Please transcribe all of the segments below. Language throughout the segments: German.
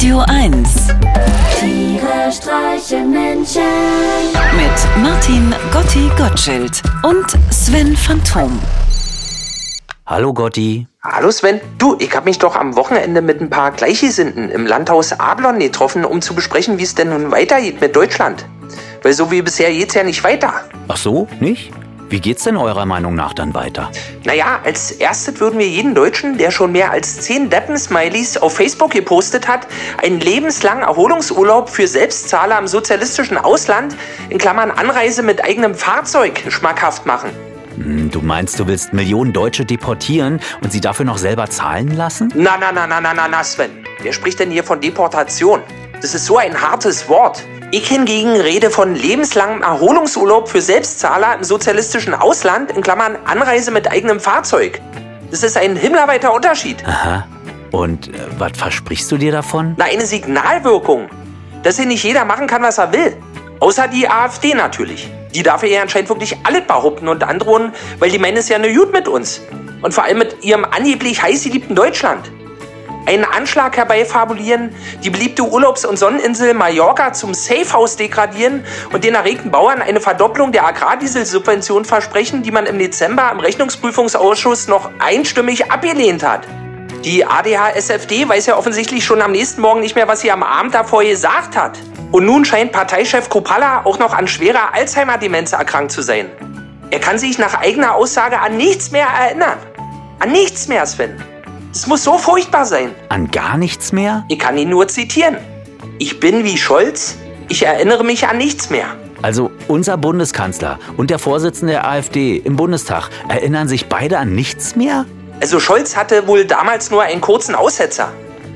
Radio 1 Tiere streichen Menschen. mit Martin Gotti Gottschild und Sven Phantom. Hallo Gotti. Hallo Sven, du, ich habe mich doch am Wochenende mit ein paar Gleichgesinnten im Landhaus Adlon getroffen, um zu besprechen, wie es denn nun weitergeht mit Deutschland. Weil so wie bisher geht's ja nicht weiter. Ach so, nicht? Wie geht's denn eurer Meinung nach dann weiter? Naja, als erstes würden wir jeden Deutschen, der schon mehr als 10 Deppen-Smileys auf Facebook gepostet hat, einen lebenslangen Erholungsurlaub für Selbstzahler im sozialistischen Ausland, in Klammern Anreise mit eigenem Fahrzeug, schmackhaft machen. Hm, Du meinst, du willst Millionen Deutsche deportieren und sie dafür noch selber zahlen lassen? Na, na, na, na, na, na, na, Sven. Wer spricht denn hier von Deportation? Das ist so ein hartes Wort. Ich hingegen rede von lebenslangem Erholungsurlaub für Selbstzahler im sozialistischen Ausland, in Klammern Anreise mit eigenem Fahrzeug. Das ist ein himmelweiter Unterschied. Aha. Und äh, was versprichst du dir davon? Na, eine Signalwirkung. Dass hier nicht jeder machen kann, was er will. Außer die AfD natürlich. Die darf ja anscheinend wirklich alles behaupten und androhen, weil die meinen es ja nur gut mit uns. Und vor allem mit ihrem angeblich heiß geliebten Deutschland. Einen Anschlag herbeifabulieren, die beliebte Urlaubs- und Sonneninsel Mallorca zum Safehouse degradieren und den erregten Bauern eine Verdopplung der Agrardieselsubvention versprechen, die man im Dezember im Rechnungsprüfungsausschuss noch einstimmig abgelehnt hat. Die ADH-SFD weiß ja offensichtlich schon am nächsten Morgen nicht mehr, was sie am Abend davor gesagt hat. Und nun scheint Parteichef Kopalla auch noch an schwerer Alzheimer-Demenz erkrankt zu sein. Er kann sich nach eigener Aussage an nichts mehr erinnern. An nichts mehr, Sven. Es muss so furchtbar sein. An gar nichts mehr? Ich kann ihn nur zitieren. Ich bin wie Scholz, ich erinnere mich an nichts mehr. Also unser Bundeskanzler und der Vorsitzende der AfD im Bundestag erinnern sich beide an nichts mehr? Also Scholz hatte wohl damals nur einen kurzen Aussetzer.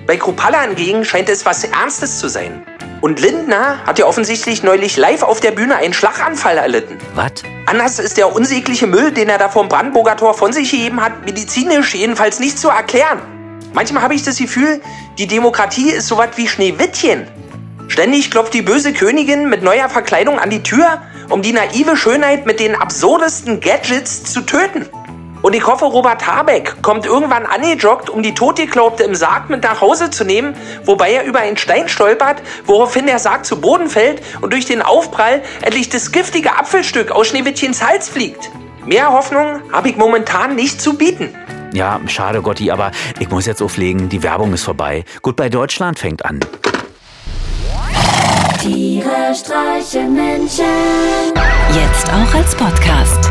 Bei Kropalla hingegen scheint es was Ernstes zu sein. Und Lindner hat ja offensichtlich neulich live auf der Bühne einen Schlaganfall erlitten. Was? Anders ist der unsägliche Müll, den er da vom Brandenburger Tor von sich gegeben hat, medizinisch jedenfalls nicht zu erklären. Manchmal habe ich das Gefühl, die Demokratie ist sowas wie Schneewittchen. Ständig klopft die böse Königin mit neuer Verkleidung an die Tür, um die naive Schönheit mit den absurdesten Gadgets zu töten. Und ich hoffe, Robert Habeck kommt irgendwann angejoggt, um die Totgeglaubte im Sarg mit nach Hause zu nehmen, wobei er über einen Stein stolpert, woraufhin der Sarg zu Boden fällt und durch den Aufprall endlich das giftige Apfelstück aus Schneewittchens Hals fliegt. Mehr Hoffnung habe ich momentan nicht zu bieten. Ja, schade Gotti, aber ich muss jetzt auflegen, die Werbung ist vorbei. Gut, bei Deutschland fängt an. Tiere streichen Menschen. Jetzt auch als Podcast.